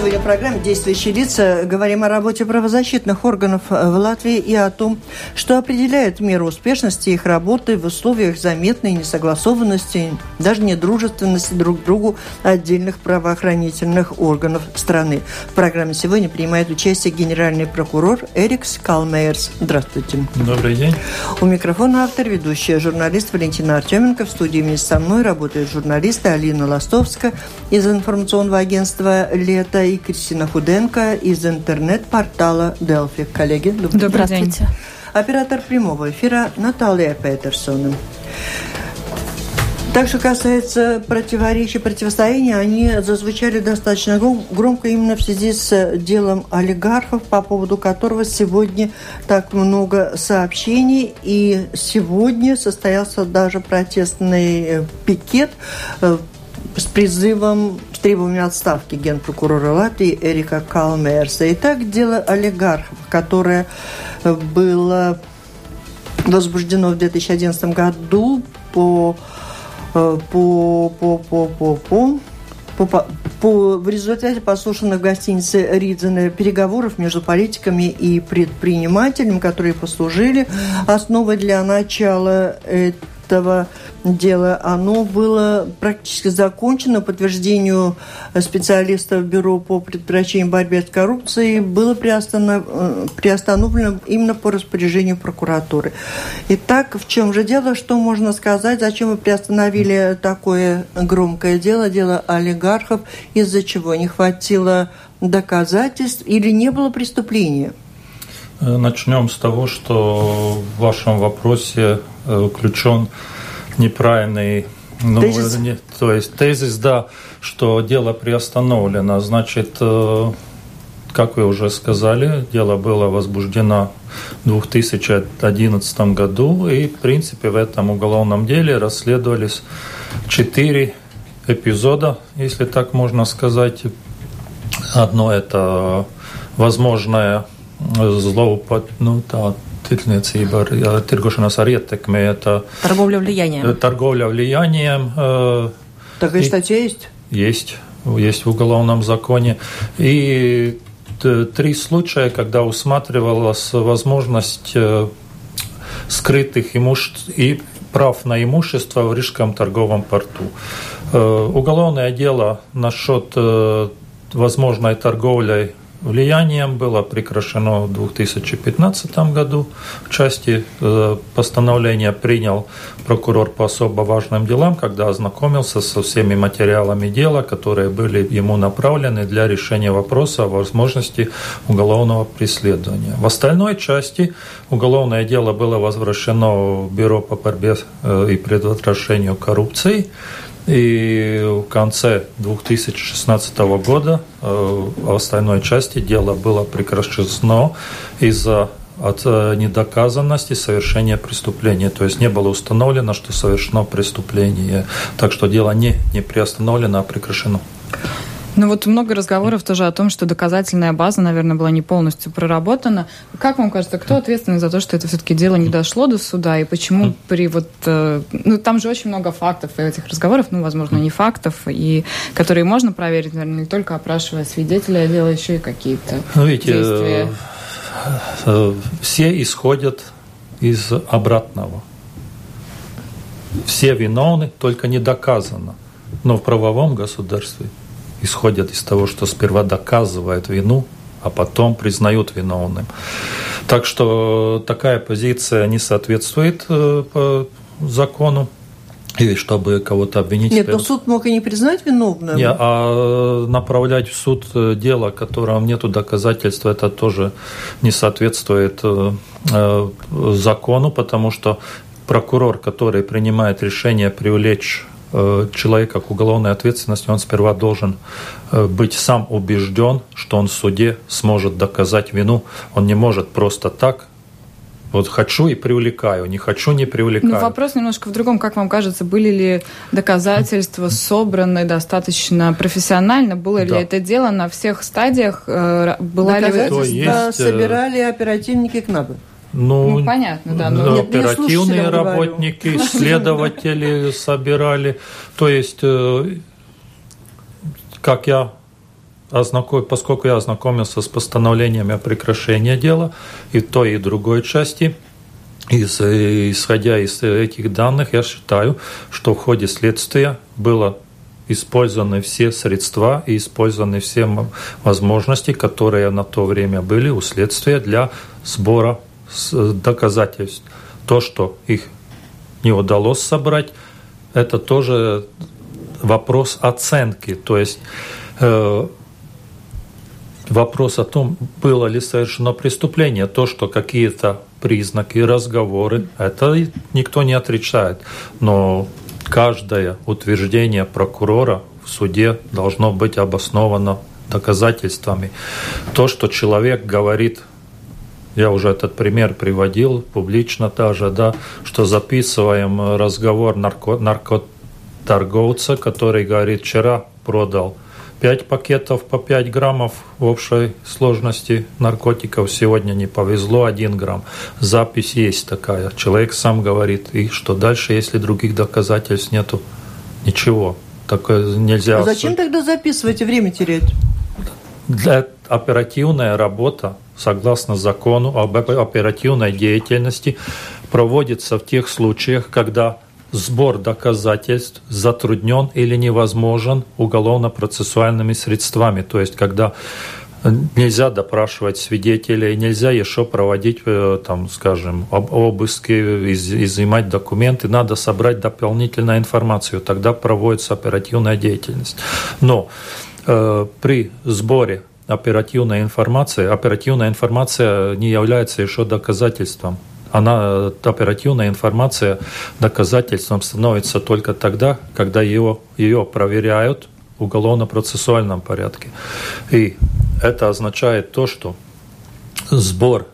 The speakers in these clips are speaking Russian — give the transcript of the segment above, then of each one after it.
Сегодня в программе «Действующие лица» говорим о работе правозащитных органов в Латвии и о том, что определяет меру успешности их работы в условиях заметной несогласованности, даже недружественности друг к другу отдельных правоохранительных органов страны. В программе сегодня принимает участие генеральный прокурор Эрикс Калмейерс. Здравствуйте. Добрый день. У микрофона автор, ведущая журналист Валентина Артеменко. В студии вместе со мной работают журналисты Алина Ластовская из информационного агентства «Лето» и Кристина Худенко из интернет-портала Delphi. Коллеги, добрый, добрый день. день. Оператор прямого эфира Наталья Петерсон. Так что касается противоречий, противостояния, они зазвучали достаточно громко именно в связи с делом олигархов, по поводу которого сегодня так много сообщений. И сегодня состоялся даже протестный пикет э, с призывом требованиями отставки генпрокурора Латвии Эрика Калмерса. Итак, дело олигархов, которое было возбуждено в 2011 году по, по, по, по, по, по по, по, в результате послушанных в гостинице Ридзена переговоров между политиками и предпринимателями, которые послужили основой для начала этого дело, оно было практически закончено. По подтверждению специалистов Бюро по предотвращению борьбы с коррупцией было приостановлено, э, приостановлено именно по распоряжению прокуратуры. Итак, в чем же дело? Что можно сказать? Зачем вы приостановили такое громкое дело, дело олигархов? Из-за чего? Не хватило доказательств или не было преступления? Э, начнем с того, что в вашем вопросе включен неправильный ну, тезис? Не, то есть тезис, да, что дело приостановлено. Значит, э, как вы уже сказали, дело было возбуждено в 2011 году, и, в принципе, в этом уголовном деле расследовались четыре эпизода, если так можно сказать. Одно – это возможное злоупотребление, ну, да, tirdzniecība, ar, tirgošanās ar ietekmi. Это торговля влиянием. Торговля влиянием. Такая статья есть? Есть. Есть в уголовном законе. И три случая, когда усматривалась возможность скрытых имуществ и прав на имущество в Рижском торговом порту. Уголовное дело насчет возможной торговлей влиянием было прекращено в 2015 году. В части э, постановления принял прокурор по особо важным делам, когда ознакомился со всеми материалами дела, которые были ему направлены для решения вопроса о возможности уголовного преследования. В остальной части уголовное дело было возвращено в Бюро по борьбе э, и предотвращению коррупции. И в конце 2016 года э, в остальной части дело было прекращено из-за от э, недоказанности совершения преступления. То есть не было установлено, что совершено преступление. Так что дело не, не приостановлено, а прекращено. Ну вот много разговоров тоже о том, что доказательная база, наверное, была не полностью проработана. Как вам кажется, кто ответственный за то, что это все-таки дело не дошло до суда, и почему при вот... Э, ну, там же очень много фактов этих разговоров, ну, возможно, не фактов, и которые можно проверить, наверное, не только опрашивая свидетеля, а делая еще и какие-то ну, видите, действия. Э, все исходят из обратного. Все виновны, только не доказано. Но в правовом государстве исходят из того, что сперва доказывают вину, а потом признают виновным. Так что такая позиция не соответствует э, по закону. И чтобы кого-то обвинить... Нет, но суд мог и не признать виновным. Нет, а направлять в суд дело, котором нет доказательств, это тоже не соответствует э, э, закону, потому что прокурор, который принимает решение привлечь Э, человека к уголовной ответственности, он сперва должен э, быть сам убежден, что он в суде сможет доказать вину. Он не может просто так Вот хочу и привлекаю, не хочу не привлекаю. Ну, вопрос немножко в другом. Как вам кажется, были ли доказательства собраны достаточно профессионально? Было да. ли это дело на всех стадиях? Э, была доказательства ли... есть... Э, собирали оперативники КНАБы? Ну, ну понятно, да. Но... Нет, оперативные работники, говорю. следователи собирали. То есть, э, как я ознаком... поскольку я ознакомился с постановлениями о прекращении дела и той, и другой части, из, исходя из этих данных, я считаю, что в ходе следствия было использованы все средства и использованы все возможности, которые на то время были у следствия для сбора доказательств. То, что их не удалось собрать, это тоже вопрос оценки. То есть э, вопрос о том, было ли совершено преступление. То, что какие-то признаки, разговоры, это никто не отрицает. Но каждое утверждение прокурора в суде должно быть обосновано доказательствами. То, что человек говорит, я уже этот пример приводил публично даже, да, что записываем разговор нарко наркоторговца, который говорит, вчера продал 5 пакетов по 5 граммов в общей сложности наркотиков. Сегодня не повезло, 1 грамм. Запись есть такая. Человек сам говорит. И что дальше, если других доказательств нету? Ничего. Такое нельзя. А зачем тогда записывать и время терять? Для оперативная работа, согласно закону об оперативной деятельности, проводится в тех случаях, когда сбор доказательств затруднен или невозможен уголовно-процессуальными средствами. То есть, когда нельзя допрашивать свидетелей, нельзя еще проводить, э, там, скажем, обыски, из, изымать документы, надо собрать дополнительную информацию, тогда проводится оперативная деятельность. Но э, при сборе оперативной информации, оперативная информация не является еще доказательством она, оперативная информация доказательством становится только тогда, когда ее, ее проверяют в уголовно-процессуальном порядке. И это означает то, что сбор,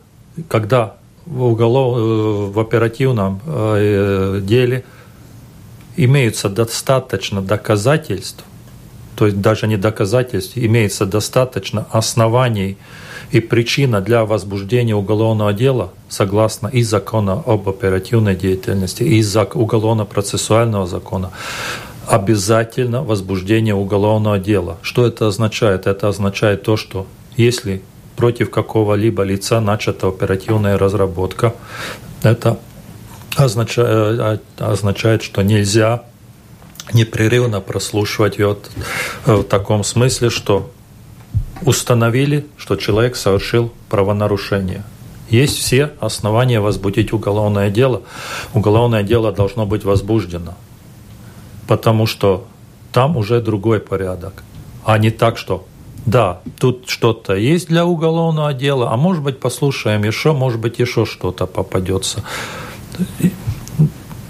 когда в, уголов, э, в оперативном э, деле имеются достаточно доказательств, то есть даже не доказательств, имеется достаточно оснований и причина для возбуждения уголовного дела, согласно и закона об оперативной деятельности, и уголовно-процессуального закона, обязательно возбуждение уголовного дела. Что это означает? Это означает то, что если против какого-либо лица начата оперативная разработка, это означает, э, означает что нельзя непрерывно прослушивать ее в таком смысле, что установили, что человек совершил правонарушение. Есть все основания возбудить уголовное дело. Уголовное дело должно быть возбуждено, потому что там уже другой порядок, а не так, что да, тут что-то есть для уголовного дела, а может быть послушаем еще, может быть еще что-то попадется.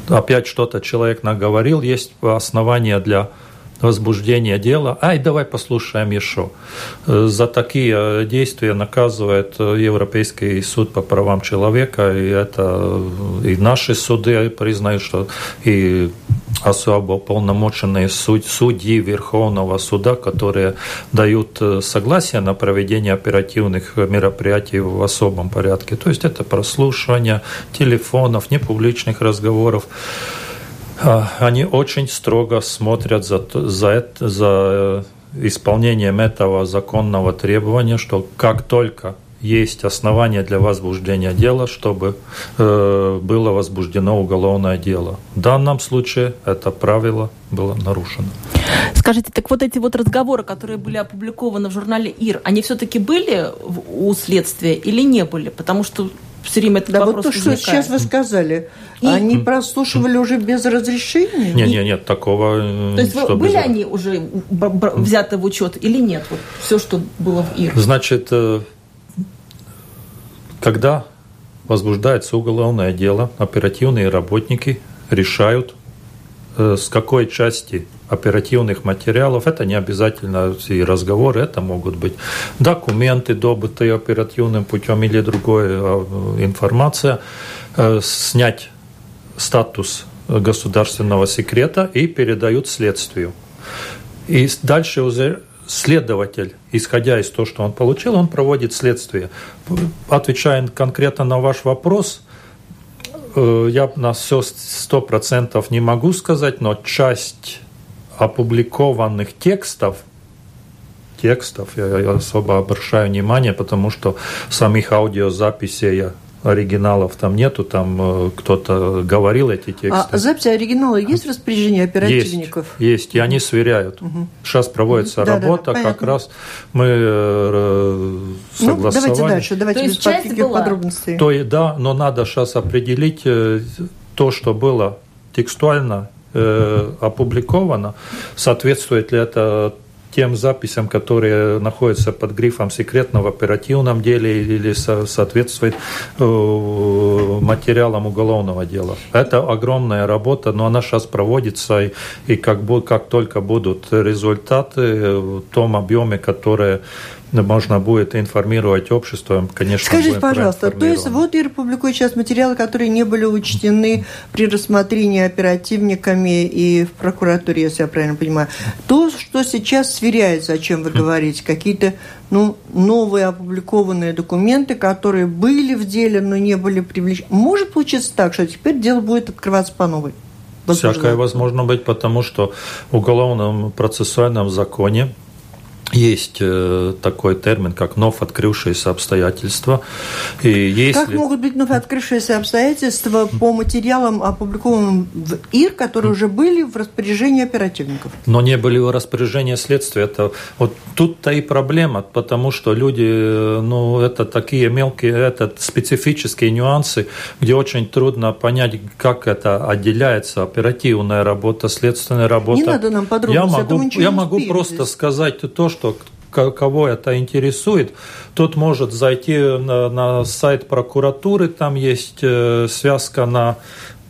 Опять что-то человек наговорил, есть основания для возбуждения дела. Ай, давай послушаем еще. Э, за такие э, действия наказывает э, Европейский суд по правам человека, и это и наши суды признают, что и особо полномоченные судьи Верховного суда, которые дают согласие на проведение оперативных мероприятий в особом порядке. То есть это прослушивание телефонов, непубличных разговоров. А, они очень строго смотрят за, за, за э, исполнением этого законного требования, что как только есть основания для возбуждения дела, чтобы э, было возбуждено уголовное дело. В данном случае это правило было нарушено. Скажите, так вот эти вот разговоры, которые были опубликованы в журнале ИР, они все-таки были у следствия или не были? Потому что все время этот да, вопрос вот то, возникает. что сейчас вы сказали, и... они прослушивали уже без разрешения? Нет, нет, нет, такого. Э, то есть были без... они уже взяты в учет или нет? Вот все, что было в ИР. Значит, э, когда возбуждается уголовное дело, оперативные работники решают, э, с какой части оперативных материалов. Это не обязательно и разговоры, это могут быть документы, добытые оперативным путем или другая э, информация. Э, снять статус государственного секрета и передают следствию. И дальше уже следователь, исходя из того, что он получил, он проводит следствие. Отвечая конкретно на ваш вопрос, э, я на все сто процентов не могу сказать, но часть опубликованных текстов текстов я, я особо обращаю внимание, потому что самих аудиозаписей я оригиналов там нету, там э, кто-то говорил эти тексты. А записи оригинала есть в распоряжении оперативников? Есть, есть и они сверяют. Угу. Сейчас проводится угу. работа, да, да, как раз мы э, согласовали. Ну, давайте дальше, давайте то без таких подробностей. То, да, но надо сейчас определить э, то, что было текстуально э, опубликовано, соответствует ли это тем записям, которые находятся под грифом секретно в оперативном деле или соответствует э, материалам уголовного дела. Это огромная работа, но она сейчас проводится, и, и как, как только будут результаты в том объеме, которые можно будет информировать общество, конечно. Скажите, пожалуйста, то есть вот и публикует сейчас материалы, которые не были учтены при рассмотрении оперативниками и в прокуратуре, если я правильно понимаю. То, что сейчас сверяется, о чем вы говорите, какие-то ну, новые опубликованные документы, которые были в деле, но не были привлечены. Может получиться так, что теперь дело будет открываться по новой? Возможно. Всякое возможно быть, потому что в уголовном процессуальном законе есть э, такой термин, как вновь открывшиеся обстоятельства. И если... Как могут быть вновь открывшиеся обстоятельства по материалам, опубликованным в ИР, которые уже были в распоряжении оперативников? Но не были в распоряжении следствия. Это, вот тут-то и проблема, потому что люди, э, ну, это такие мелкие, это специфические нюансы, где очень трудно понять, как это отделяется оперативная работа, следственная работа. Не надо нам подробно. Я могу, я могу просто здесь. сказать то, что кого это интересует, тот может зайти на, на сайт прокуратуры, там есть э, связка на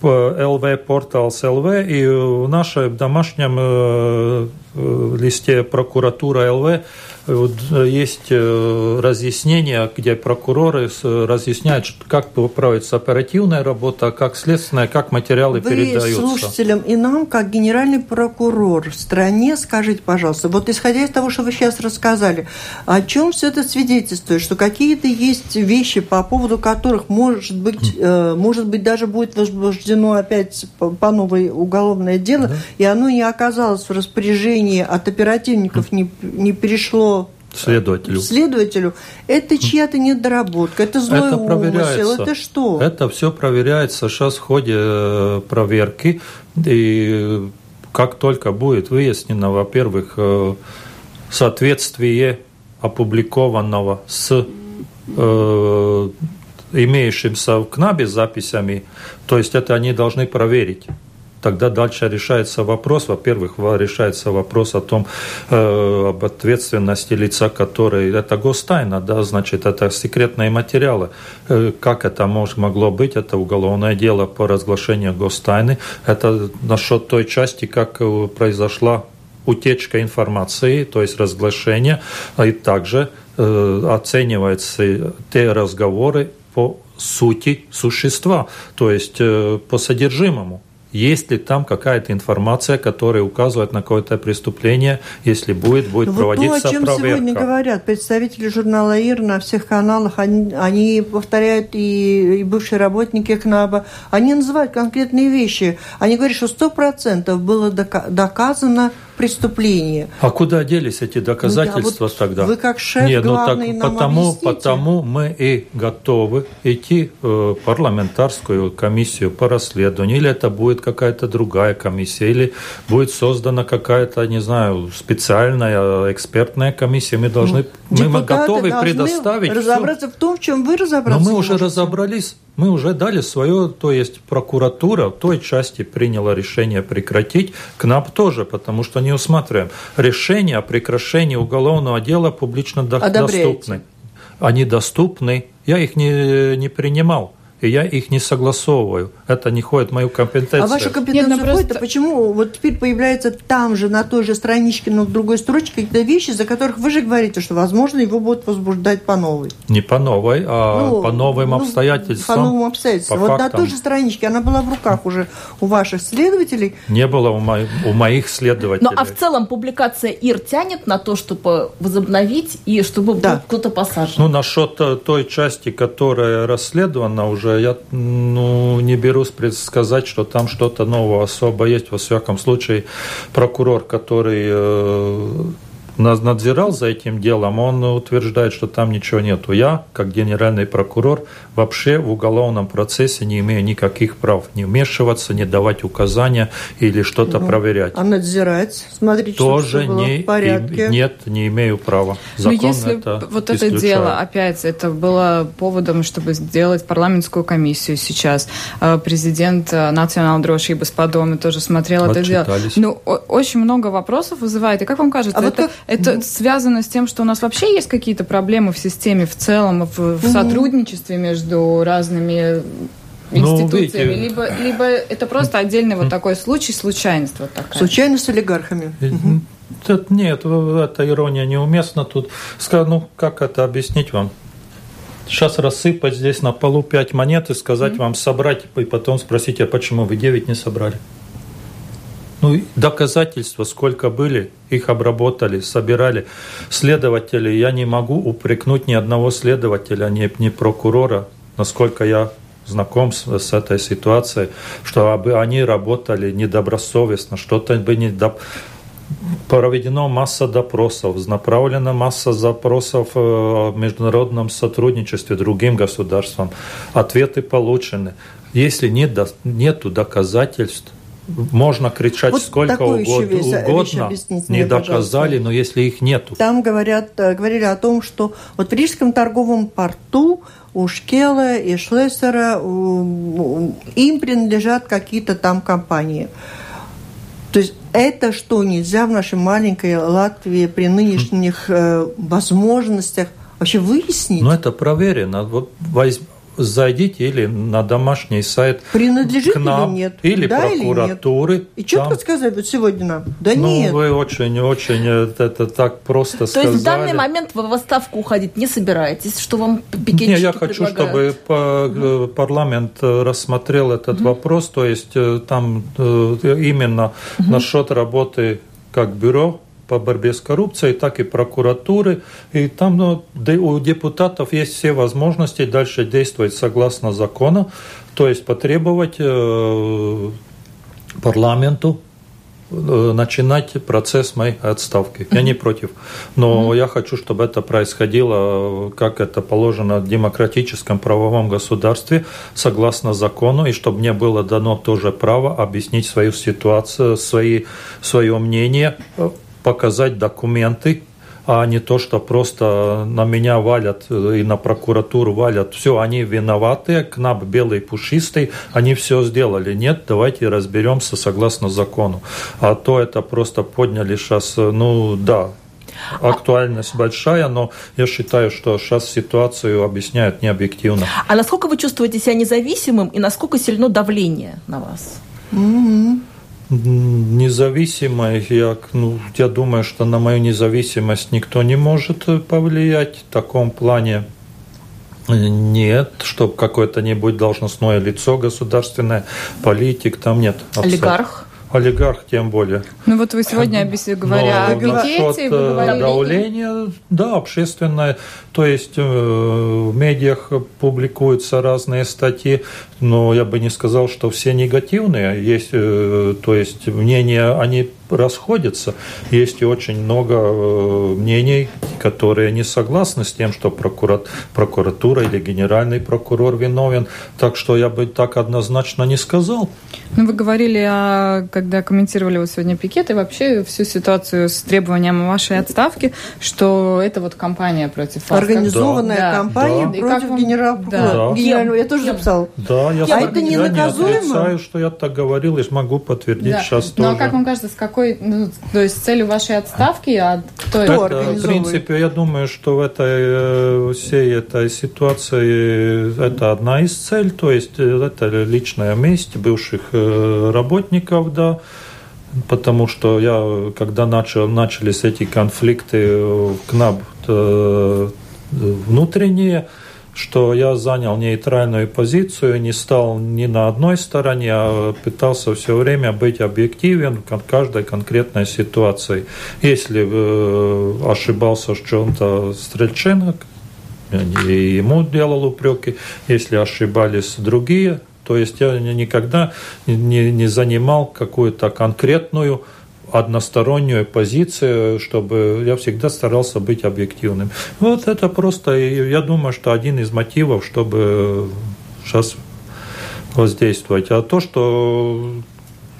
LV Portals LV, и в нашем домашнем э, э, листе прокуратура ЛВ вот э, есть э, разъяснения, где прокуроры разъясняют, как проводится оперативная работа, как следственная, как материалы Вы передаются. слушателям и нам, как генеральный прокурор в стране, скажите, пожалуйста, вот исходя из того, что вы сейчас рассказали, о чем все это свидетельствует, что какие-то есть вещи, по поводу которых, может быть, э, может быть даже будет возбуждено опять по новой уголовное дело, да. и оно не оказалось в распоряжении от оперативников, не, не перешло следователю. Следователю. Это чья-то недоработка, это злой это умысел, это что? Это все проверяется сейчас в ходе э, проверки. И как только будет выяснено, во-первых, э, соответствие опубликованного с э, имеющимся в КНАБе записями, то есть это они должны проверить тогда дальше решается вопрос, во-первых, решается вопрос о том, э, об ответственности лица, который, это гостайна, да, значит, это секретные материалы. Э, как это мож, могло быть, это уголовное дело по разглашению гостайны, это насчет той части, как э, произошла утечка информации, то есть разглашение, и также э, оцениваются те разговоры по сути существа, то есть э, по содержимому. Есть ли там какая-то информация, которая указывает на какое-то преступление? Если будет, будет вот проводиться то, о чем проверка. сегодня говорят представители журнала ИР на всех каналах, они, они повторяют и, и бывшие работники КНАБа, они называют конкретные вещи. Они говорят, что сто процентов было доказано преступление. А куда делись эти доказательства ну, вот тогда? Вы как шеф Нет, главный ну, так, нам потому, объясните. потому мы и готовы идти в парламентарскую комиссию по расследованию, или это будет какая-то другая комиссия, или будет создана какая-то, не знаю, специальная экспертная комиссия. Мы должны, ну, мы готовы предоставить разобраться все. в том, в чем вы разобраться. Но мы уже можете. разобрались. Мы уже дали свое, то есть прокуратура в той части приняла решение прекратить, КНАП тоже, потому что не усматриваем. Решение о прекращении уголовного дела публично Одобряете. доступны. Они доступны. Я их не, не принимал. И я их не согласовываю. Это не входит в мою компетенцию. А ваша компетенция Нет, ну входит, просто- а почему вот теперь появляется там же, на той же страничке, но в другой строчке какие-то вещи, за которых вы же говорите, что, возможно, его будут возбуждать по новой. Не по новой, а Ну, по новым ну, обстоятельствам. По новым обстоятельствам. по вот на фактам. той же страничке, она была в руках уже у ваших следователей. Не было у, мо- у моих следователей. Ну а в целом публикация ИР тянет на то, чтобы возобновить и чтобы Да. был кто-то посажен. Ну, насчет э, той части, которая расследована уже, я ну, не берусь предсказать, что там что-то нового особо есть. Во всяком случае, прокурор, который э, надзирал за этим делом, он утверждает, что там ничего нету. Я, как генеральный прокурор, вообще в уголовном процессе не имею никаких прав не вмешиваться, не давать указания или что-то проверять. А надзирать, смотрите, чтобы Тоже всё было не, в порядке. им- нет, не имею права. Но Закон Ну, если это вот это исключает. дело, опять, это было поводом, чтобы сделать парламентскую комиссию сейчас. Э, Президент э, Национального дрошибы с подоме тоже смотрел это дело. Ну, очень много вопросов вызывает. И как вам кажется, А вот это, как- это связано с тем, что у нас вообще есть какие-то проблемы в системе в целом, в, в сотрудничестве между разными Ну, институциями, видите- либо, либо это просто отдельный вот такой случай, случайность вот такая. Случайно с олигархами. Э, Тут Нет, эта ирония неуместна. Тут, ну, как это объяснить вам? Сейчас рассыпать здесь на полу пять монет и сказать вам собрать, и потом спросить, а почему вы девять не собрали? Ну, доказательства сколько были, их обработали, собирали. Следователи, я не могу упрекнуть ни одного следователя, ни, ни прокурора, насколько я знаком с, с этой ситуацией, что они работали недобросовестно, что-то бы не доп- проведено масса допросов, направлена масса запросов э, о международном сотрудничестве другим государствам, ответы получены. Если нет, нету доказательств, можно кричать Вот сколько угодно, вещь- вещь угодно объясните не мне, пожалуйста. доказали, но если их нету. Там говорят, э, говорили о том, что вот в Рижском торговом порту у Шкела и Шлессера им принадлежат какие-то там компании. То есть это что, нельзя в нашей маленькой Латвии при нынешних э, возможностях вообще выяснить? Но это проверено. Вот воз- Зайдите или на домашний сайт Принадлежит к нам, или нет? или Да или нет? прокуратуры. И четко Там- сказать вот сегодня нам? Да ну, нет. вы очень-очень это, это так просто То сказали. есть в данный момент вы в отставку уходить не собираетесь, что вам пикетчики Не, я хочу, предлагают? чтобы э, парламент э, рассмотрел этот вопрос, то есть э, там э, именно насчет работы как бюро по борьбе с коррупцией, так и прокуратуры. И там ну, у депутатов есть все возможности дальше действовать согласно закону, то есть потребовать э, парламенту э, начинать процесс моей отставки. Я не против. Но я хочу, чтобы это происходило, как это положено в демократическом правовом государстве, согласно закону, и чтобы мне было дано тоже право объяснить свою ситуацию, свои, свое мнение, э, показать документы, а не то, что просто на меня валят э, и на прокуратуру валят. Все, они виноваты, КНАП белый пушистый, они все сделали. Нет, давайте разберемся согласно закону. А то это просто подняли сейчас, ну да, актуальность большая, но я считаю, что сейчас ситуацию объясняют необъективно. А насколько вы чувствуете себя независимым и насколько сильно давление на вас? Независимой, я, ну, я думаю, что на мою независимость никто не может э, повлиять в таком плане. Нет, чтобы какое-то-нибудь должностное лицо государственное, политик, там нет. абсолютно. Олигарх? Олигарх тем более. Ну вот вы сегодня, объяс- говоря Но о пикете, вы э, говорили... давления, да, общественное, то есть э, в медиах публикуются разные статьи, но я бы не сказал, что все негативные, есть, э, то есть мнения, они расходятся, есть и очень много э, мнений, которые не согласны с тем, что прокурат, прокуратура или генеральный прокурор виновен, так что я бы так однозначно не сказал. Ну, вы говорили, о, когда комментировали вот сегодня пикет и вообще всю ситуацию с требованием вашей отставки, что это вот кампания против вас. Организованная Да. кампания Да. Против как вам- генерала Да. Генерального, я тоже записал. Да, я, А это не я не отрицаю, что я так говорил, и могу подтвердить Да. сейчас Ну, тоже. а как вам кажется, с какой какой, ну, то есть целью вашей отставки, а кто это? это в принципе, я думаю, что в этой всей этой ситуации это одна из целей, то есть это личная месть бывших работников, да, потому что я, когда начал, начались эти конфликты в КНАБ внутренние, что я занял нейтральную позицию, не стал ни на одной стороне, а пытался все время быть объективен в каждой конкретной ситуации. Если э, ошибался в чем-то Стрельченко, и ему делал упреки, если ошибались другие, то есть я никогда не, не занимал какую-то конкретную одностороннюю позицию, чтобы я всегда старался быть объективным. Вот это просто, я думаю, что один из мотивов, чтобы сейчас воздействовать. А то, что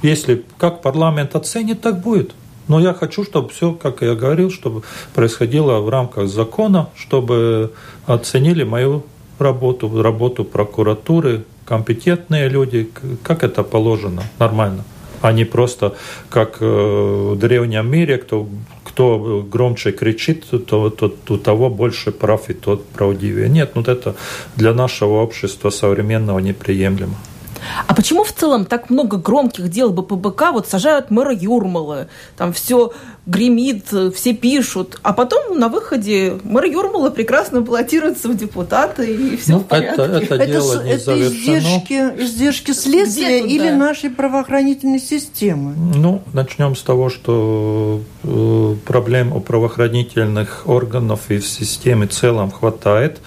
если как парламент оценит, так будет. Но я хочу, чтобы все, как я говорил, чтобы происходило в рамках закона, чтобы оценили мою работу, работу прокуратуры, компетентные люди, как это положено, нормально а не просто как э, в древнем мире, кто, кто громче кричит, то, то, у того больше прав и тот правдивее. Нет, ну это для нашего общества современного неприемлемо. А почему в целом так много громких дел БПБК вот сажают мэра Юрмалы, там все гремит, все пишут, а потом на выходе мэр Юрмала прекрасно баллотируется в депутаты и все ну, в порядке. Это, это, это дело не это издержки, издержки следствия тут, или да? нашей правоохранительной системы? Ну, начнем с того, что э, проблем у правоохранительных органов и в системе в целом хватает.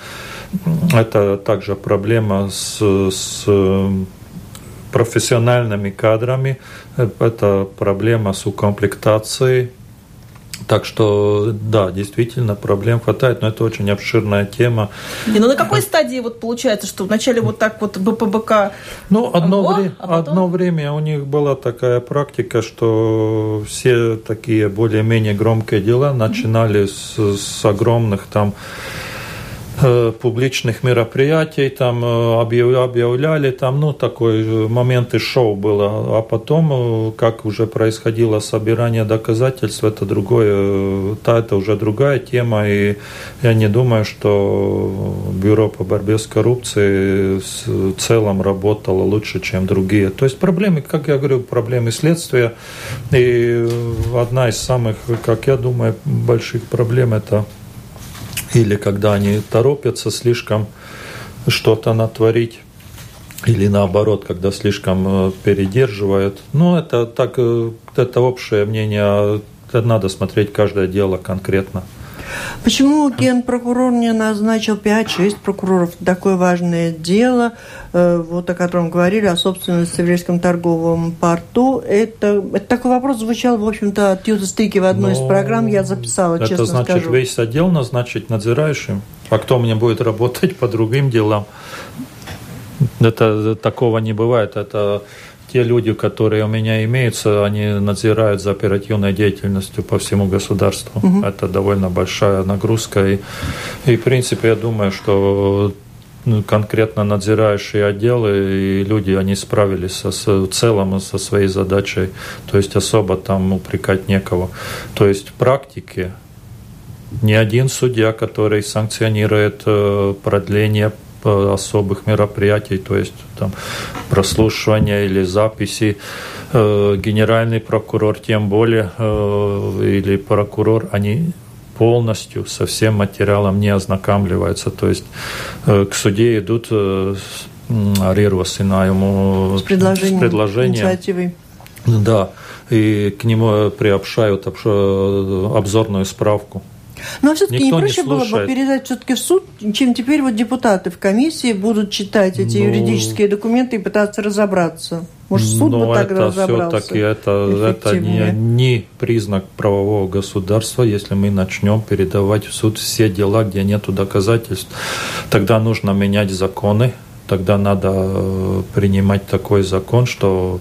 Это также проблема с, с профессиональными кадрами. Это проблема с укомплектацией. Так что, да, действительно, проблем хватает, но это очень обширная тема. Не, ну на какой стадии вот получается, что вначале вот так вот БПБК... Ну, одно, ого, вре- а потом... одно время у них была такая практика, что все такие более-менее громкие дела начинали с, с огромных там публичных мероприятий, там э, объявляли, там, ну, такой э, моменты шоу было, а потом, как уже происходило собирание доказательств, это другое, та, это уже другая тема, и я не думаю, что Бюро по борьбе с коррупцией в целом работало лучше, чем другие. То есть проблемы, как я говорю, проблемы следствия, и одна из самых, как я думаю, больших проблем это или когда они торопятся слишком что-то натворить, или наоборот, когда слишком э, передерживают. Ну, это так, э, это общее мнение, а надо смотреть каждое дело конкретно. Почему генпрокурор не назначил 5-6 прокуроров? Такое важное дело, э, вот о котором говорили, о собственности в Еврейском торговом порту. Это, это такой вопрос звучал, в общем-то, от Юта Стыки в одной Но из программ. Я записала, это честно значит, скажу. весь отдел назначить надзирающим? А кто мне будет работать по другим делам? Это такого не бывает. Это те люди, которые у меня имеются, они надзирают за оперативной деятельностью по всему государству. Угу. Это довольно большая нагрузка. И, и, в принципе, я думаю, что ну, конкретно надзирающие отделы и люди, они справились со, в целом со своей задачей. То есть особо там упрекать некого. То есть в практике ни один судья, который санкционирует э, продление особых мероприятий, то есть там прослушивания или записи. Э, генеральный прокурор, тем более, э, или прокурор, они полностью со всем материалом не ознакомливаются. То есть э, к суде идут арирвасина ему с предложением, с предложением инициативой. Да, и к нему приобщают обзорную справку. Но все-таки не проще не было бы передать все-таки в суд, чем теперь вот депутаты в комиссии будут читать эти ну, юридические документы и пытаться разобраться. Может, суд бы так это разобрался? все-таки это, это не, не признак правового государства, если мы начнем передавать в суд все дела, где нет доказательств. Тогда нужно менять законы, тогда надо э, принимать такой закон, что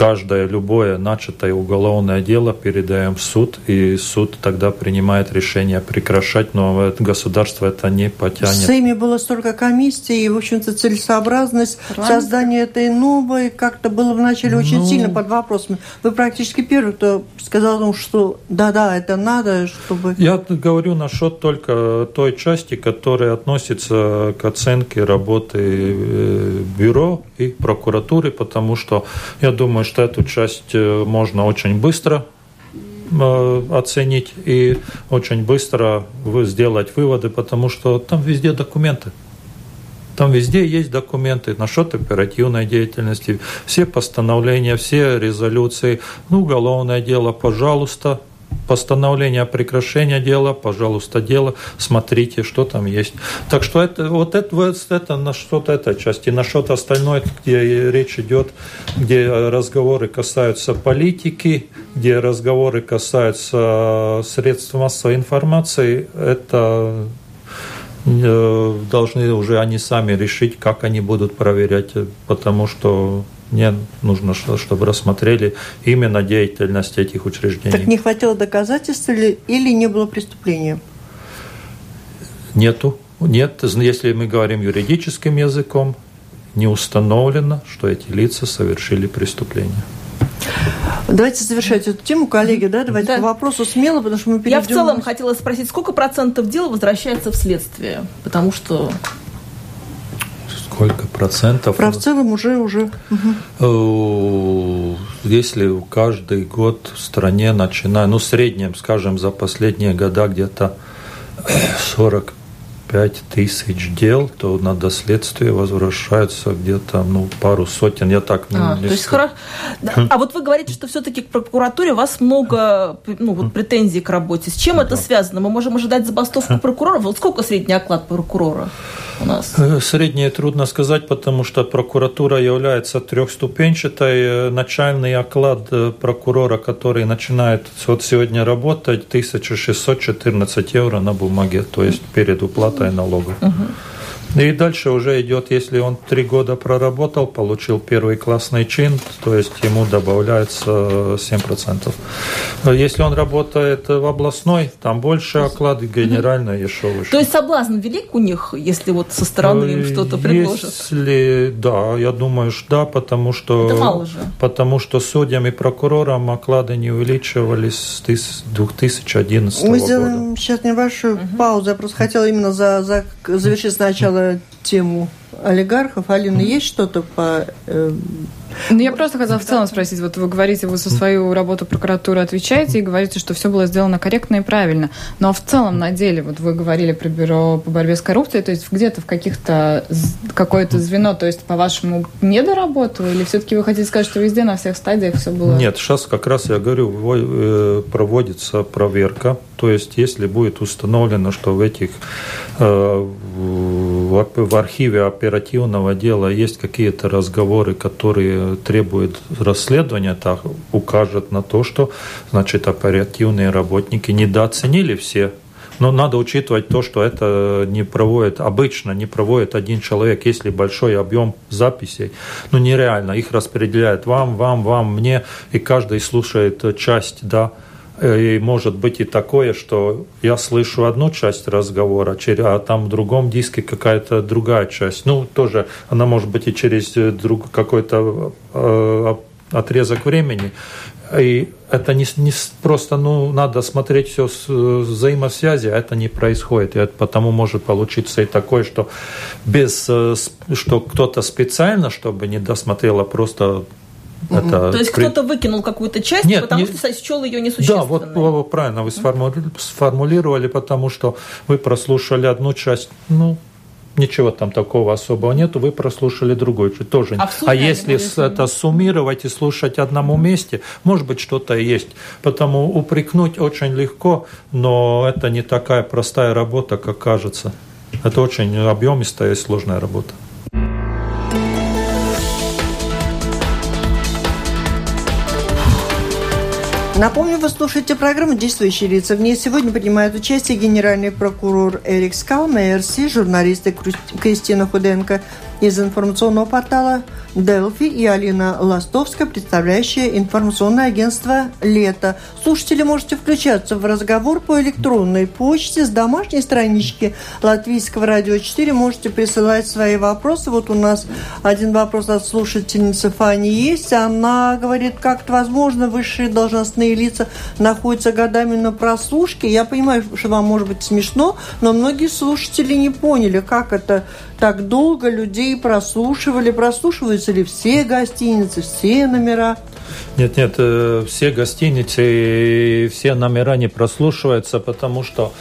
каждое любое начатое уголовное дело передаем в суд, и суд тогда принимает решение прекращать, но государство это не потянет. В Сейме было столько комиссий, и, в общем-то, целесообразность создания этой новой как-то было вначале ну... очень сильно под вопросами. Вы практически первый, кто сказал, что да-да, это надо, чтобы... Я говорю насчет только той части, которая относится к оценке работы э, бюро и прокуратуры, потому что я думаю, что эту часть э, можно очень быстро э, оценить и очень быстро сделать выводы, потому что там везде документы. Там везде есть документы насчет оперативной деятельности, все постановления, все резолюции, ну, уголовное дело, пожалуйста, постановление о прекращении дела, пожалуйста, дело, смотрите, что там есть. Так что это, вот это, вот это на что-то этой части, на что-то остальное, где речь идет, где разговоры касаются политики, где разговоры касаются средств массовой информации, это э, должны уже они сами решить, как они будут проверять, потому что мне нужно, чтобы рассмотрели именно деятельность этих учреждений. Так не хватило доказательств или, или не было преступления? Нету. Нет, если мы говорим юридическим языком, не установлено, что эти лица совершили преступление. Давайте завершать эту тему, коллеги, да, давайте да. по вопросу смело, потому что мы перейдем... Я в целом хотела спросить, сколько процентов дел возвращается в следствие? Потому что сколько процентов? Про в целом уже уже. Угу. Если каждый год в стране начиная, ну в среднем, скажем, за последние года где-то 40 пять тысяч дел, то на доследствие возвращается где-то ну, пару сотен. Я так ну, а, то есть хоро... А вот вы говорите, что все-таки к прокуратуре у вас много ну, вот, претензий к работе. С чем да. это связано? Мы можем ожидать забастовку прокуроров? Вот сколько средний оклад прокурора у нас? Э, среднее трудно сказать, потому что прокуратура является трехступенчатой. Э, начальный оклад э, прокурора, который начинает вот сегодня работать, 1614 евро на бумаге, то есть перед уплатой уплатой налогов. Угу. И дальше уже идет, если он три года проработал, получил первый классный чин, то есть ему добавляется 7%. Если он работает в областной, там больше оклад, генерально еще выше. То есть соблазн велик у них, если вот со стороны им что-то предложат? Если, да, я думаю, что да, потому что... Это мало же. Потому что судьям и прокурорам оклады не увеличивались с 2011 года. Мы сделаем сейчас небольшую угу. паузу. Я просто хотела именно за, за завершить сначала тему олигархов. Алина, есть что-то по... Э, ну, я просто хотела в целом спросить. Вот вы говорите, вы за свою работу прокуратуры отвечаете и говорите, что все было сделано корректно и правильно. Но в целом на деле, вот вы говорили про бюро по борьбе с коррупцией, то есть где-то в каких-то какое-то звено, то есть по-вашему не или все-таки вы хотите сказать, что везде на всех стадиях все было? Нет, сейчас как раз я говорю, э, проводится проверка, то есть если будет установлено, что в этих э, в архиве оперативного дела есть какие-то разговоры, которые требуют расследования, так укажет на то, что значит оперативные работники недооценили все но надо учитывать то, что это не проводит, обычно не проводит один человек, если большой объем записей. Ну, нереально. Их распределяют вам, вам, вам, мне, и каждый слушает часть, да, и может быть и такое, что я слышу одну часть разговора, а там в другом диске какая-то другая часть. Ну, тоже она может быть и через друг, какой-то э, отрезок времени. И это не, не просто, ну, надо смотреть все с взаимосвязи, а это не происходит. И потому может получиться и такое, что без, э, что кто-то специально, чтобы не досмотрел, а просто это То есть при... кто-то выкинул какую-то часть, Нет, потому не... что счел ее несущественной. Да, вот правильно вы сформулировали, потому что вы прослушали одну часть, ну, ничего там такого особого нету, вы прослушали другой, тоже. А, а если это суммировать и слушать одному месте, может быть что-то есть. Потому упрекнуть очень легко, но это не такая простая работа, как кажется. Это очень объемистая и сложная работа. Напомню, вы слушаете программу «Действующие лица». В ней сегодня принимают участие генеральный прокурор Эрик Скал, МРС, журналисты Кристина Худенко из информационного портала Делфи и Алина Ластовская, представляющая информационное агентство «Лето». Слушатели можете включаться в разговор по электронной почте с домашней странички Латвийского радио 4. Можете присылать свои вопросы. Вот у нас один вопрос от слушательницы Фани есть. Она говорит, как это возможно, высшие должностные лица находятся годами на прослушке. Я понимаю, что вам может быть смешно, но многие слушатели не поняли, как это так долго людей прослушивали. Прослушиваются ли все гостиницы, все номера? Нет, нет, э, все гостиницы и все номера не прослушиваются, потому что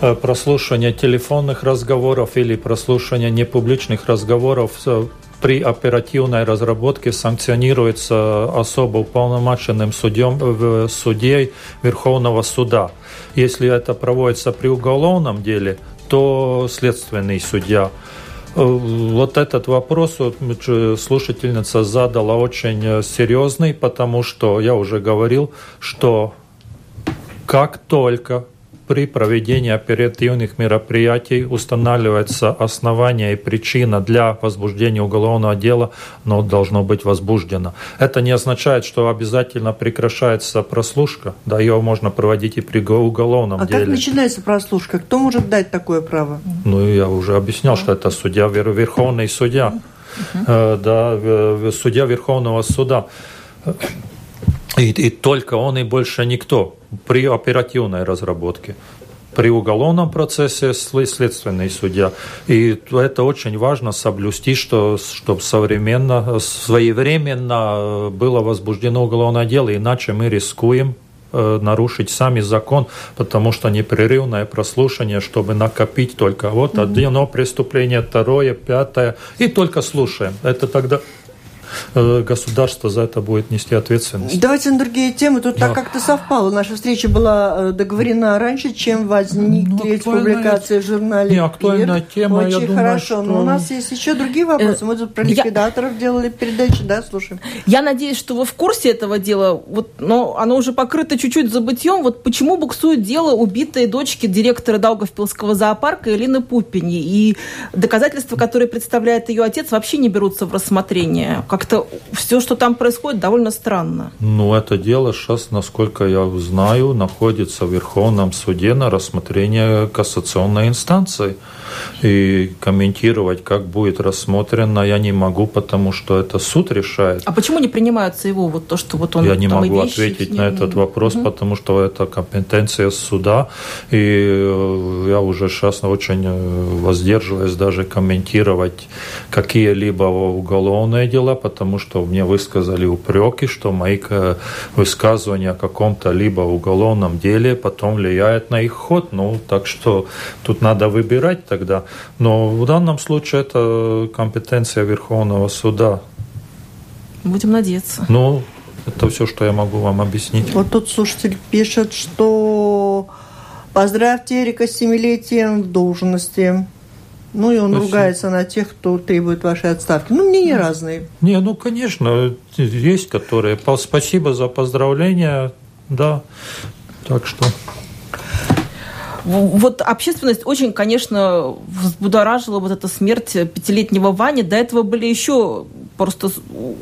э, прослушивание телефонных разговоров или прослушивание непубличных разговоров э, при оперативной разработке санкционируется особо уполномоченным судьем, судьей Верховного суда. Если это проводится при уголовном деле, то следственный судья – вот этот вопрос слушательница задала очень э, серьезный, потому что я уже говорил, что как только при проведении оперативных мероприятий устанавливается основание и причина для возбуждения уголовного дела, но должно быть возбуждено. Это не означает, что обязательно прекращается прослушка. Да, ее можно проводить и при уголовном а деле. А как начинается прослушка? Кто может дать такое право? Ну, я уже объяснял, что это судья, верховный судья. Uh-huh. Да, судья Верховного суда. И, и только он и больше никто при оперативной разработке при уголовном процессе следственный судья. И это очень важно соблюсти, что, чтобы современно, своевременно было возбуждено уголовное дело, иначе мы рискуем э, нарушить сами закон, потому что непрерывное прослушивание, чтобы накопить только вот одно преступление, второе, пятое, и только слушаем. Это тогда Э, государство за это будет нести ответственность. Давайте на другие темы. Тут да. так как-то совпало. Наша встреча была э, договорена раньше, чем возникли ну, публикации в журнале. Не, актуальная ИР. тема, Очень я думаю, хорошо. что... Но у нас есть еще другие вопросы. Мы тут про ликвидаторов я... делали передачи, да, слушаем. Я надеюсь, что вы в курсе этого дела, вот, но оно уже покрыто чуть-чуть забытьем. Вот почему буксует дело убитой дочки директора Даугавпилского зоопарка Элины Пупини. И доказательства, которые представляет ее отец, вообще не берутся в рассмотрение. Как как-то все, что там происходит, довольно странно. Ну, это дело сейчас, насколько я знаю, находится в Верховном суде на рассмотрение кассационной инстанции. И комментировать, как будет рассмотрено, я не могу, потому что это суд решает. А почему не принимается его вот то, что вот он Я не могу ответить на этот вопрос, угу. потому что это компетенция суда. И э, я уже сейчас очень э, воздерживаюсь даже комментировать какие-либо уголовные дела, потому что мне высказали упреки, что мои высказывания о каком-то либо уголовном деле потом влияют на их ход. Ну, так что тут надо выбирать тогда. Но в данном случае это компетенция Верховного суда. Будем надеяться. Ну, это все, что я могу вам объяснить. Вот тут слушатель пишет, что поздравьте Эрика с семилетием в должности. Ну, и он Спасибо. ругается на тех, кто требует вашей отставки. Ну, мнения ну, разные. Не, ну, конечно, есть которые. Спасибо за поздравления, да. Так что... Вот общественность очень, конечно, взбудоражила вот эта смерть пятилетнего Вани. До этого были еще просто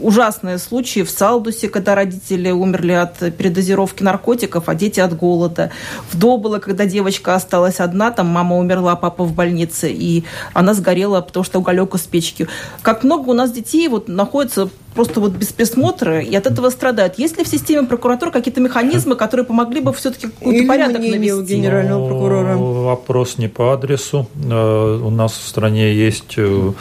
ужасные случаи в Салдусе, когда родители умерли от передозировки наркотиков, а дети от голода. В Добыло, когда девочка осталась одна, там мама умерла, а папа в больнице, и она сгорела, потому что уголек из печки. Как много у нас детей вот находится просто вот без присмотра и от этого страдают. Есть ли в системе прокуратуры какие-то механизмы, которые помогли бы все-таки какой-то порядок навести? у генерального прокурора? Ну, вопрос не по адресу. Э, у нас в стране есть э,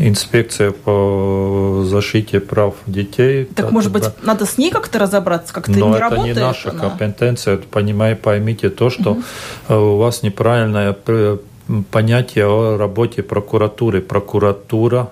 инспекция по защите прав детей. Так, это, может быть, да. надо с ней как-то разобраться? Как-то Но не это работает не наша она? компетенция. Понимай, поймите то, что угу. у вас неправильное понятие о работе прокуратуры. Прокуратура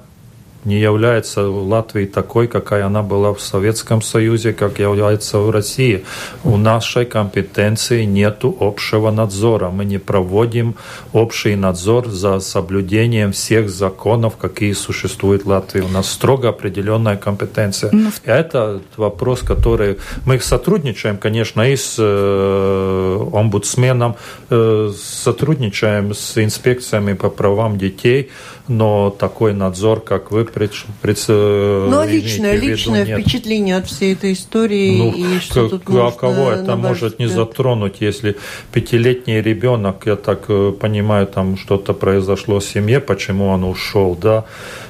не является Латвии такой, какая она была в Советском Союзе, как является в России. У нашей компетенции нет общего надзора. Мы не проводим общий надзор за соблюдением всех законов, какие существуют в Латвии. У нас строго определенная компетенция. Но... Ну, Это вопрос, который... Мы сотрудничаем, конечно, и с э, омбудсменом, э, сотрудничаем с инспекциями по правам детей, но такой надзор, как вы пред, пред, Ну, личное, личное виду, впечатление от всей этой истории. Ну, и что как, тут а кого это может не затронуть, если пятилетний ребенок, я так э, понимаю, там что-то произошло в семье, почему он ушел, да, Э,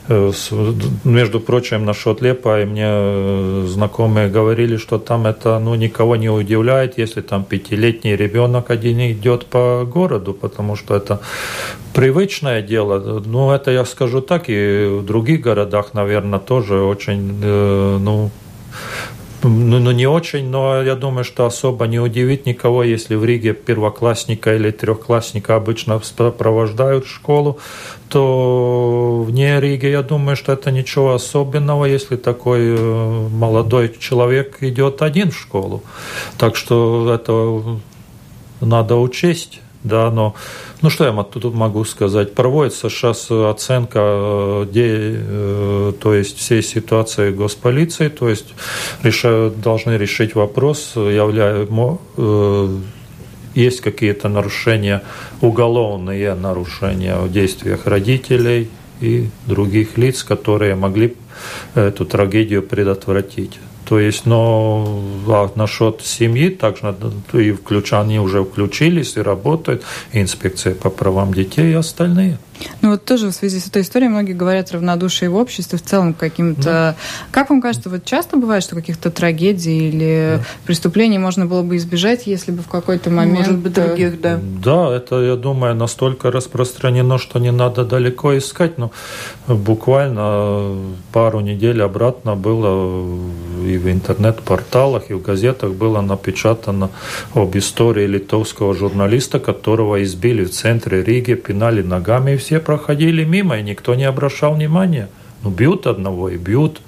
между прочим, насчет Лепа, и мне э, знакомые говорили, что там это ну, никого не удивляет, если там пятилетний ребенок один идет по городу, потому что это привычное дело. Ну, это я скажу так, и в других городах, наверное, тоже очень, э, ну, ну, ну, не очень, но я думаю, что особо не удивит никого, если в Риге первоклассника или трехклассника обычно сопровождают в школу, то вне Риги, я думаю, что это ничего особенного, если такой э, молодой человек идет один в школу. Так что это надо учесть. Да, но ну что я тут могу сказать? Проводится сейчас оценка э, где, э, то есть всей ситуации госполиции, то есть решают, должны решить вопрос, являя, э, есть какие-то нарушения, уголовные нарушения в действиях родителей и других лиц, которые могли эту трагедию предотвратить. То есть, но а насчет семьи также и включ, они уже включились и работают, и инспекция по правам детей и остальные. Ну вот тоже в связи с этой историей многие говорят равнодушие в обществе в целом каким-то. Да. Как вам кажется, вот часто бывает, что каких-то трагедий или да. преступлений можно было бы избежать, если бы в какой-то момент... Может быть, других, да. Да, это, я думаю, настолько распространено, что не надо далеко искать. Но буквально пару недель обратно было и в интернет-порталах, и в газетах было напечатано об истории литовского журналиста, которого избили в центре Риги, пинали ногами и все проходили мимо, и никто не обращал внимания. Ну, бьют одного и бьют.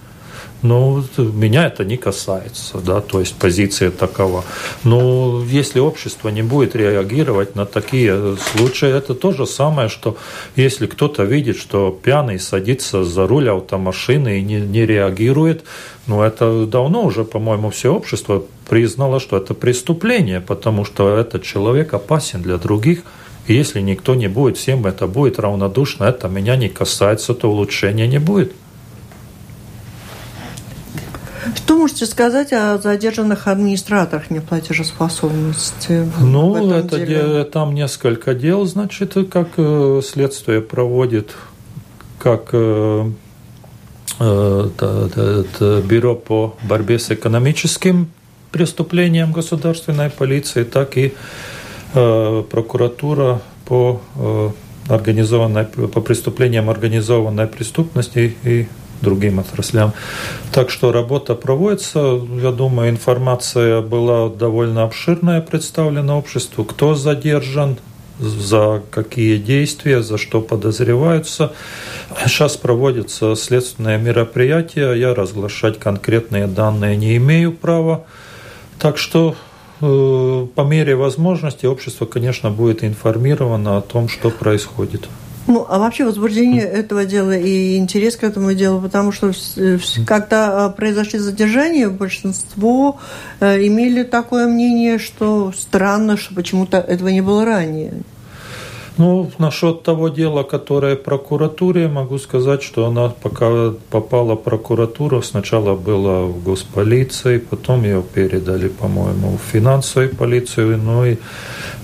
Ну, меня это не касается, да, то есть позиция такова. Но если общество не будет реагировать на такие случаи, это то же самое, что если кто-то видит, что пьяный садится за руль автомашины и не, не реагирует, ну, это давно уже, по-моему, все общество признало, что это преступление, потому что этот человек опасен для других – если никто не будет, всем это будет равнодушно, это меня не касается, то улучшения не будет. Что можете сказать о задержанных администраторах неплатежеспособности? Ну, это деле? там несколько дел, значит, как э, следствие проводит, как э, э, бюро по борьбе с экономическим преступлением государственной полиции, так и прокуратура по э, организованной, по преступлениям организованной преступности и другим отраслям. Так что работа проводится. Я думаю, информация была довольно обширная представлена обществу. Кто задержан, за какие действия, за что подозреваются. Сейчас проводятся следственные мероприятия. Я разглашать конкретные данные не имею права. Так что Э, по мере возможности общество, конечно, будет информировано о том, что происходит. Ну, а вообще возбуждение этого дела и интерес к этому делу, потому что э, когда э, произошли задержания, большинство имели такое мнение, что странно, что почему-то этого не было ранее. Ну, насчет того дела, которое прокуратуре, могу сказать, что она пока попала в прокуратуру, сначала была в госполиции, потом ее передали, по-моему, в финансовую полицию, ну и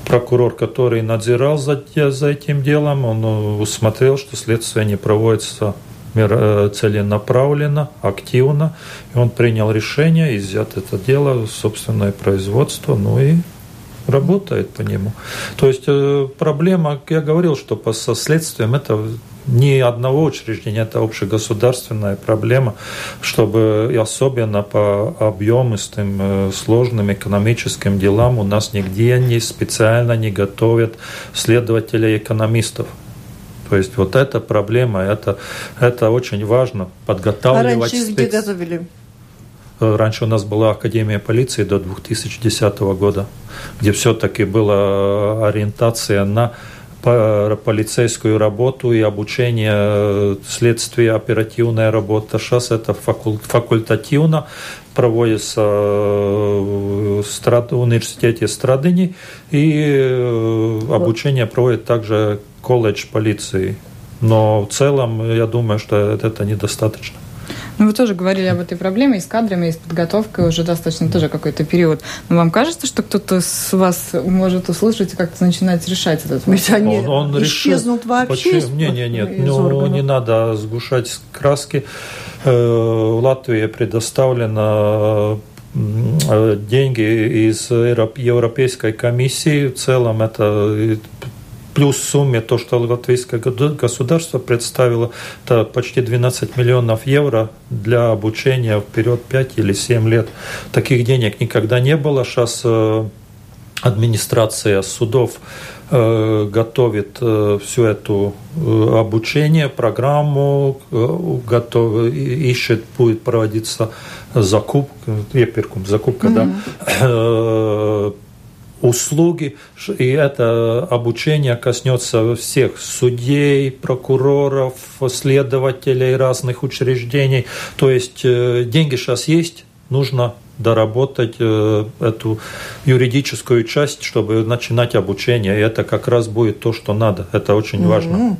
прокурор, который надзирал за, за этим делом, он усмотрел, что следствие не проводится э, целенаправленно, активно, и он принял решение изъять это дело в собственное производство, ну и работает по нему. То есть э, проблема, я говорил, что по со следствием это не одного учреждения, это общегосударственная проблема, чтобы и особенно по объемистым, э, сложным экономическим делам у нас нигде не специально не готовят следователей экономистов. То есть вот эта проблема, это, это очень важно подготавливать. А раньше спец... где готовили? Э, раньше у нас была Академия полиции до 2010 года, где все-таки была ориентация на полицейскую работу и обучение э, следствия, оперативная работа. Сейчас это факультативно проводится э, в университете Страдыни, и обучение проводит также колледж полиции. Но в целом, я думаю, что это недостаточно. Ну, вы тоже говорили об этой проблеме и с кадрами, и с подготовкой уже достаточно тоже какой-то период. Но вам кажется, что кто-то с вас может услышать и как-то начинать решать этот вопрос? Они он, он исчезнут решил... вообще? Почему? Не, не, нет, ну, не надо сгущать краски. Э, в Латвии предоставлено э, деньги из Европейской комиссии. В целом это плюс сумме то, что латвийское государство представило, это почти 12 миллионов евро для обучения вперед 5 или 7 лет. Таких денег никогда не было. Сейчас э, администрация судов э, готовит э, всю эту обучение, программу, готов, ищет, будет проводиться закупка, закупка, mm-hmm. да, услуги, и это обучение коснется всех судей, прокуроров, следователей разных учреждений. То есть э, деньги сейчас есть, нужно доработать э, эту юридическую часть, чтобы начинать обучение. И это как раз будет то, что надо. Это очень важно.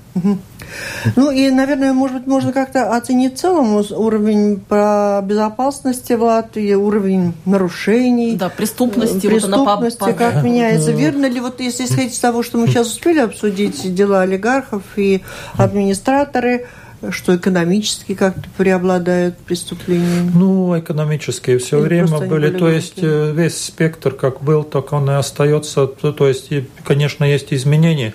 Ну и, наверное, может быть, можно как-то оценить в целом уровень по безопасности в Латвии, уровень нарушений. Да, преступности. Преступности, вот как меняется. Верно ли, вот если исходить из того, что мы сейчас успели обсудить, дела олигархов и администраторы, что экономически как-то преобладают преступления? Ну, экономические все Или время были. были. То есть э, весь спектр как был, так он и остается. То есть, конечно, есть изменения,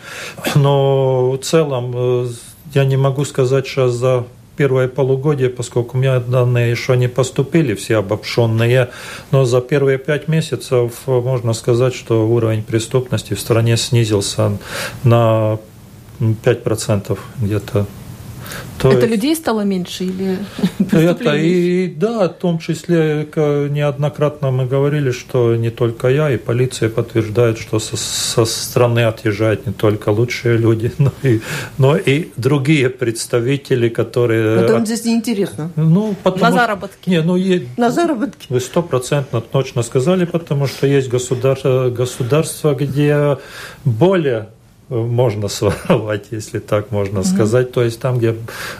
но в целом э, я не могу сказать сейчас за первое полугодие, поскольку у меня данные еще не поступили, все обобщенные, но за первые пять месяцев можно сказать, что уровень преступности в стране снизился на 5% где-то то это есть... людей стало меньше или Это и да, в том числе неоднократно мы говорили, что не только я, и полиция подтверждает, что со, со страны отъезжают не только лучшие люди, но и, но и другие представители, которые... Это здесь неинтересно. Ну, потому... На заработки. Не, ну, е... На заработки. Вы стопроцентно точно сказали, потому что есть государ... государства, где более можно своровать, если так можно mm-hmm. сказать. То есть там, где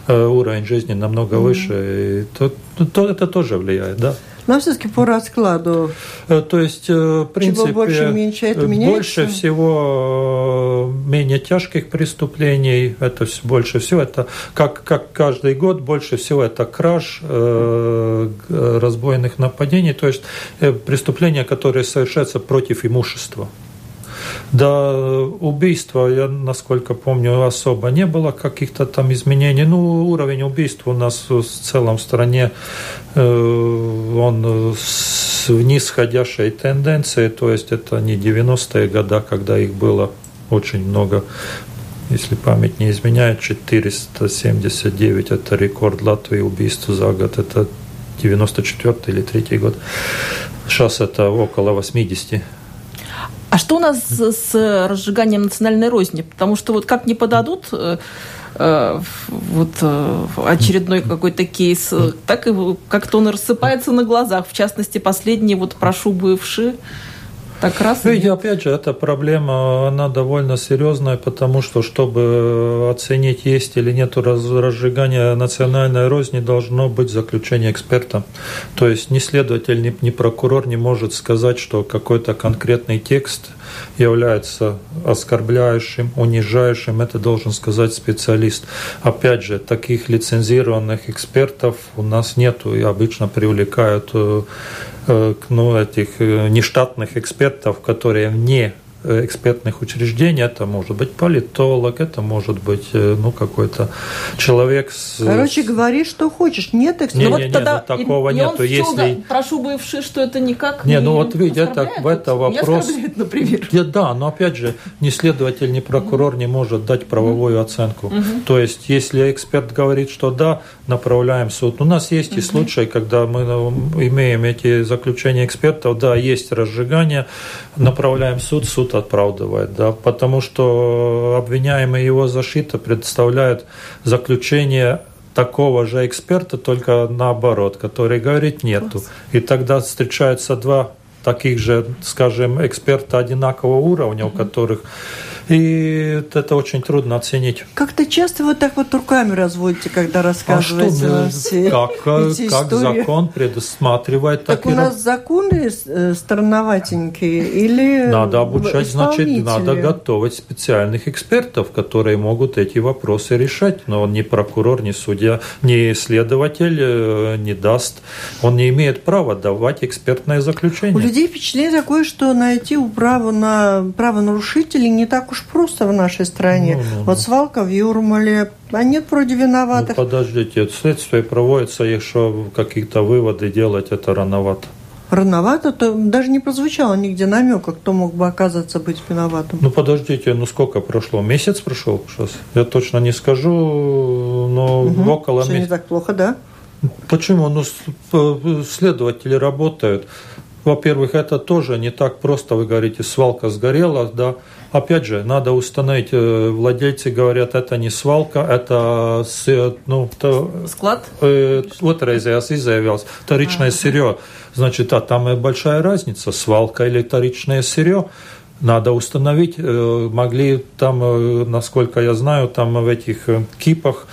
э, уровень жизни намного mm-hmm. выше, то, то это тоже влияет, да. Но все-таки по раскладу. Э, то есть, э, в принципе, Чего больше, меньше это меняется? Больше всего менее тяжких преступлений, это больше всего, это как, как каждый год, больше всего это краж, разбойных нападений, то есть преступления, которые совершаются против имущества. До убийства, я насколько помню, особо не было каких-то там изменений. Ну, уровень убийств у нас в целом в стране, э, он с нисходящей тенденцией, то есть это не 90-е годы, когда их было очень много если память не изменяет, 479 – это рекорд Латвии убийств за год. Это 94 или 3 год. Сейчас это около 80 а что у нас с разжиганием национальной розни? Потому что вот как не подадут э, э, вот э, очередной какой-то кейс, так как-то он рассыпается на глазах. В частности, последний вот прошу бывший так раз. И опять же, эта проблема, она довольно серьезная, потому что, чтобы оценить, есть или нет разжигания национальной розни, должно быть заключение эксперта. То есть ни следователь, ни, ни прокурор не может сказать, что какой-то конкретный текст является оскорбляющим, унижающим, это должен сказать специалист. Опять же, таких лицензированных экспертов у нас нету и обычно привлекают э, ну, этих э, нештатных экспертов, которые не э, экспертных учреждений. Это может быть политолог, это может быть э, ну, какой-то человек с... Короче, говори, что хочешь. Нет экспертных. Не, ну, не, не, тогда ну, такого и, нету. Если... Прошу бывший, что это никак не... Не, ну вот видите, это, в это вопрос... Не например. Я, да, но опять же, ни следователь, ни прокурор не может дать правовую оценку. То есть, если эксперт говорит, что да, направляем в суд. У нас есть и случаи, когда мы имеем эти заключения экспертов, да, есть разжигание, направляем в суд, суд оправдывает, да, потому что обвиняемый его защита представляет заключение такого же эксперта, только наоборот, который говорит нету. И тогда встречаются два таких же, скажем, эксперта одинакового уровня, у которых и это очень трудно оценить. Как-то часто вот так вот руками разводите, когда рассказываете а что, все как, эти как истории. закон предусматривает так, так у нас законы э, странноватенькие или Надо обучать, значит, надо готовить специальных экспертов, которые могут эти вопросы решать. Но он не прокурор, не судья, не следователь э, не даст. Он не имеет права давать экспертное заключение. У людей впечатление такое, что найти право на правонарушителей не так уж просто в нашей стране. Ну, ну, ну. Вот свалка в Юрмале, а нет вроде виноватых. Ну, подождите, следствие проводится, если какие-то выводы делать, это рановато. Рановато, то даже не прозвучало нигде намека, кто мог бы оказаться быть виноватым. Ну подождите, ну сколько прошло? Месяц прошел сейчас? Я точно не скажу, но угу, около месяца. не так плохо, да? Почему? Ну, следователи работают. Во-первых, это тоже не так просто, вы говорите, свалка сгорела, да, Опять же, надо установить, э, владельцы говорят, это не свалка, это ну, то, склад. Э, otrreizējās izēvielas, вторичное а, сырье. Значит, а там большая разница, свалка или вторичное сырье. Надо установить, э, могли там, насколько я знаю, там в этих кипах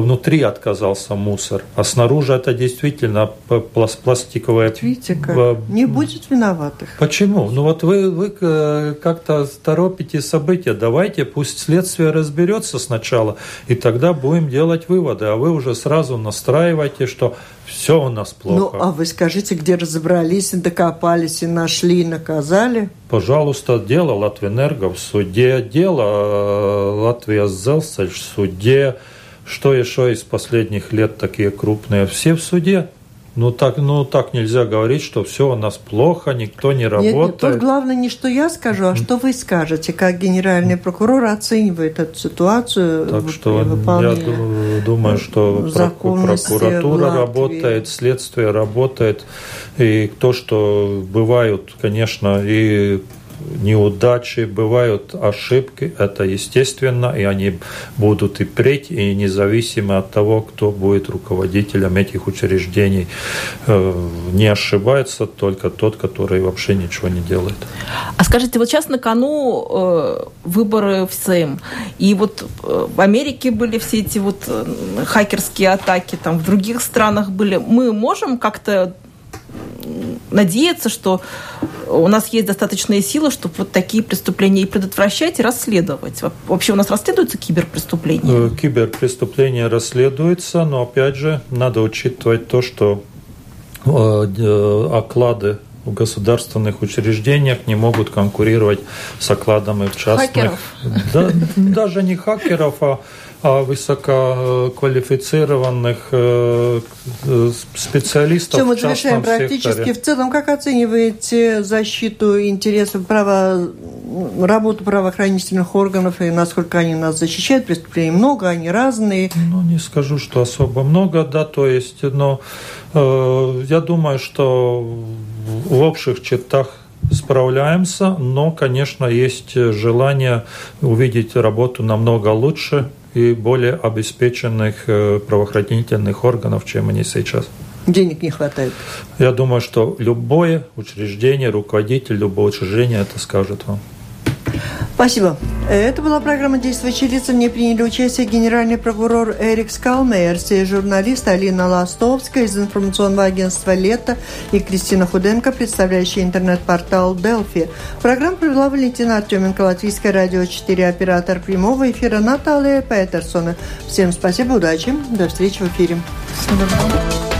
внутри отказался мусор, а снаружи это действительно пластиковая... Видите, как? Не будет виноватых. Почему? Ну вот вы, вы э, как-то торопите события. Давайте, пусть следствие разберется сначала, и тогда будем делать выводы. А вы уже сразу настраиваете, что все у нас плохо. Ну, а вы скажите, где разобрались, докопались и нашли, и наказали? Пожалуйста, дело Латвэнерго в суде, дело э, Латвия Зелсель в суде, что еще из последних лет такие крупные? Все в суде. Ну так, ну так нельзя говорить, что все у нас плохо, никто не работает. Нет, тут главное не что я скажу, а что вы скажете, как генеральный прокурор оценивает эту ситуацию. Так что я думаю, что прокуратура работает, следствие работает, и то, что бывают, конечно, и неудачи, бывают ошибки, это естественно, и они будут и преть, и независимо от того, кто будет руководителем этих учреждений. Э, не ошибается только тот, который вообще ничего не делает. А скажите, вот сейчас на кону э, выборы в СЭМ, и вот э, в Америке были все эти вот хакерские атаки, там в других странах были. Мы можем как-то надеяться, что у нас есть достаточные силы, чтобы вот такие преступления и предотвращать, и расследовать. Вообще у нас расследуются киберпреступления? Э, киберпреступления расследуются, но опять же надо учитывать то, что э, э, оклады в государственных учреждениях не могут конкурировать с окладами в частных. Хакеров? Да, даже не хакеров, а высококвалифицированных э, специалистов Все, мы завершаем практически. Секторе. В целом, как оцениваете защиту интересов права, работу правоохранительных органов и насколько они нас защищают? Преступлений много, они разные. Ну, не скажу, что особо много, да, то есть, но э, я думаю, что в общих чертах справляемся, но, конечно, есть желание увидеть работу намного лучше, и более обеспеченных э, правоохранительных органов, чем они сейчас. Денег не хватает. Я думаю, что любое учреждение, руководитель любого учреждения это скажет вам. Спасибо. Это была программа «Действующие лица». В ней приняли участие генеральный прокурор Эрик Скалмейерс и журналист Алина Ластовская из информационного агентства «Лето» и Кристина Худенко, представляющая интернет-портал «Делфи». Программу провела Валентина Артеменко, Латвийское радио 4, оператор прямого эфира Наталья Петерсона. Всем спасибо, удачи, до встречи в эфире. Всего.